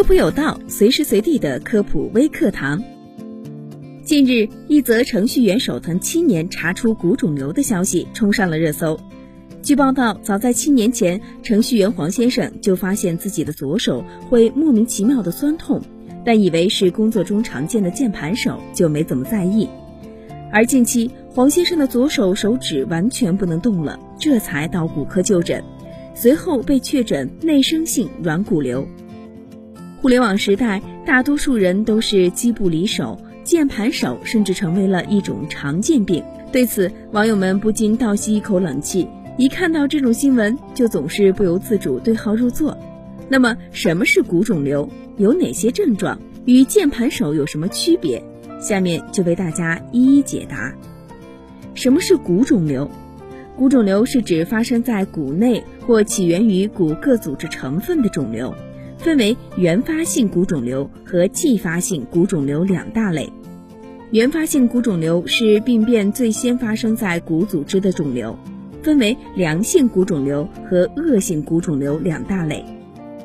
科普有道，随时随地的科普微课堂。近日，一则程序员手疼七年查出骨肿瘤的消息冲上了热搜。据报道，早在七年前，程序员黄先生就发现自己的左手会莫名其妙的酸痛，但以为是工作中常见的键盘手，就没怎么在意。而近期，黄先生的左手手指完全不能动了，这才到骨科就诊，随后被确诊内生性软骨瘤。互联网时代，大多数人都是机不离手，键盘手甚至成为了一种常见病。对此，网友们不禁倒吸一口冷气。一看到这种新闻，就总是不由自主对号入座。那么，什么是骨肿瘤？有哪些症状？与键盘手有什么区别？下面就为大家一一解答。什么是骨肿瘤？骨肿瘤是指发生在骨内或起源于骨各组织成分的肿瘤，分为原发性骨肿瘤和继发性骨肿瘤两大类。原发性骨肿瘤是病变最先发生在骨组织的肿瘤。分为良性骨肿瘤和恶性骨肿瘤两大类。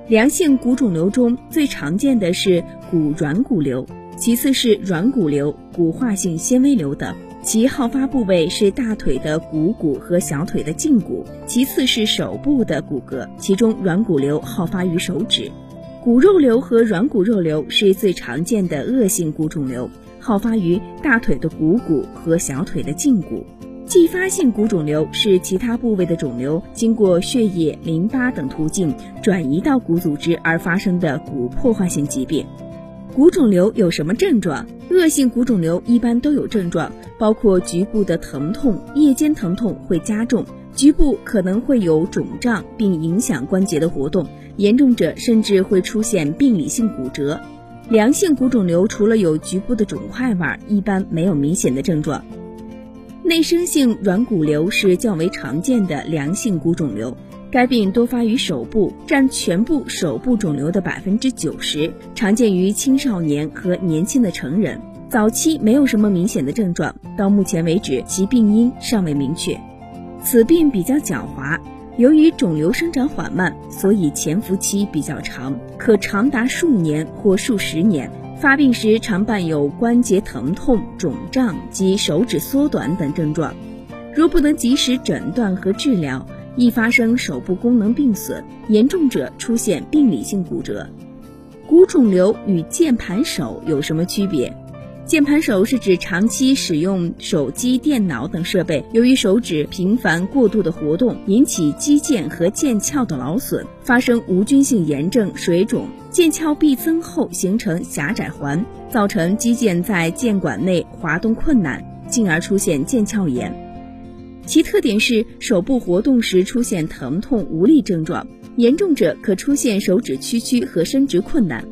良性骨肿瘤中最常见的是骨软骨瘤，其次是软骨瘤、骨化性纤维瘤等，其好发部位是大腿的股骨和小腿的胫骨，其次是手部的骨骼，其中软骨瘤好发于手指。骨肉瘤和软骨肉瘤是最常见的恶性骨肿瘤，好发于大腿的股骨和小腿的胫骨。继发性骨肿瘤是其他部位的肿瘤经过血液、淋巴等途径转移到骨组织而发生的骨破坏性疾病。骨肿瘤有什么症状？恶性骨肿瘤一般都有症状，包括局部的疼痛，夜间疼痛会加重，局部可能会有肿胀，并影响关节的活动，严重者甚至会出现病理性骨折。良性骨肿瘤除了有局部的肿块外，一般没有明显的症状。内生性软骨瘤是较为常见的良性骨肿瘤，该病多发于手部，占全部手部肿瘤的百分之九十，常见于青少年和年轻的成人。早期没有什么明显的症状，到目前为止其病因尚未明确。此病比较狡猾，由于肿瘤生长缓慢，所以潜伏期比较长，可长达数年或数十年。发病时常伴有关节疼痛、肿胀及手指缩短等症状，若不能及时诊断和治疗，易发生手部功能病损，严重者出现病理性骨折。骨肿瘤与键盘手有什么区别？键盘手是指长期使用手机、电脑等设备，由于手指频繁过度的活动，引起肌腱和腱鞘的劳损，发生无菌性炎症、水肿，腱鞘壁增厚，形成狭窄环，造成肌腱在腱管内滑动困难，进而出现腱鞘炎。其特点是手部活动时出现疼痛无力症状，严重者可出现手指屈曲和伸直困难。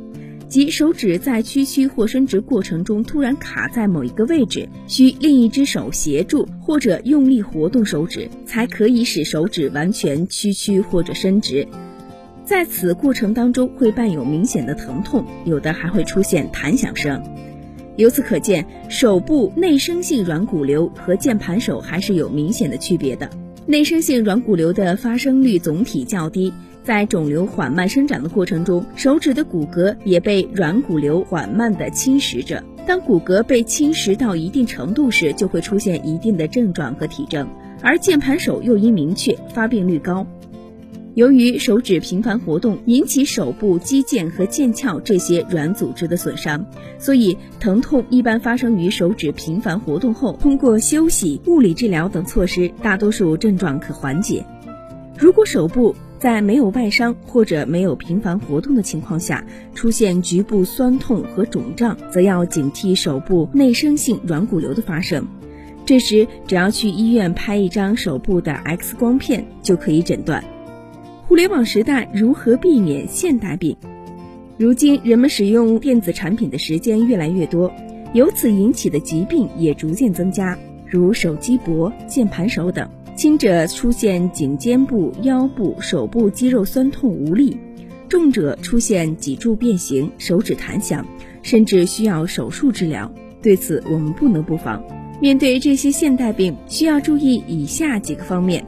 即手指在屈曲或伸直过程中突然卡在某一个位置，需另一只手协助或者用力活动手指，才可以使手指完全屈曲或者伸直。在此过程当中会伴有明显的疼痛，有的还会出现弹响声。由此可见，手部内生性软骨瘤和键盘手还是有明显的区别的。内生性软骨瘤的发生率总体较低。在肿瘤缓慢生长的过程中，手指的骨骼也被软骨瘤缓慢地侵蚀着。当骨骼被侵蚀到一定程度时，就会出现一定的症状和体征。而键盘手诱因明确，发病率高。由于手指频繁活动引起手部肌腱和腱鞘这些软组织的损伤，所以疼痛一般发生于手指频繁活动后。通过休息、物理治疗等措施，大多数症状可缓解。如果手部，在没有外伤或者没有频繁活动的情况下，出现局部酸痛和肿胀，则要警惕手部内生性软骨瘤的发生。这时，只要去医院拍一张手部的 X 光片就可以诊断。互联网时代如何避免现代病？如今人们使用电子产品的时间越来越多，由此引起的疾病也逐渐增加，如手机脖、键盘手等。轻者出现颈肩部、腰部、手部肌肉酸痛无力，重者出现脊柱变形、手指弹响，甚至需要手术治疗。对此，我们不能不防。面对这些现代病，需要注意以下几个方面：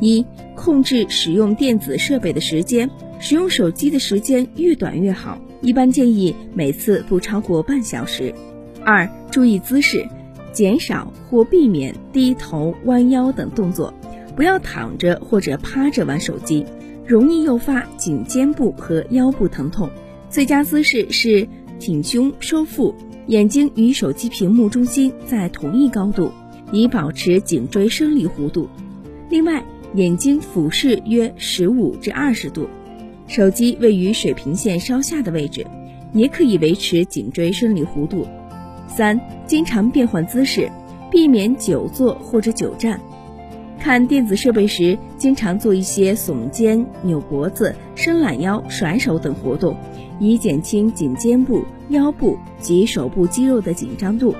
一、控制使用电子设备的时间，使用手机的时间越短越好，一般建议每次不超过半小时。二、注意姿势，减少或避免低头、弯腰等动作，不要躺着或者趴着玩手机，容易诱发颈肩部和腰部疼痛。最佳姿势是挺胸收腹，眼睛与手机屏幕中心在同一高度，以保持颈椎生理弧度。另外，眼睛俯视约十五至二十度。手机位于水平线稍下的位置，也可以维持颈椎生理弧度。三、经常变换姿势，避免久坐或者久站。看电子设备时，经常做一些耸肩、扭脖子、伸懒腰、甩手等活动，以减轻颈肩部、腰部及手部肌肉的紧张度。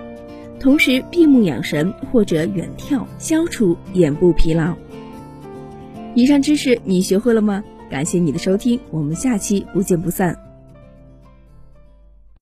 同时，闭目养神或者远眺，消除眼部疲劳。以上知识你学会了吗？感谢你的收听，我们下期不见不散。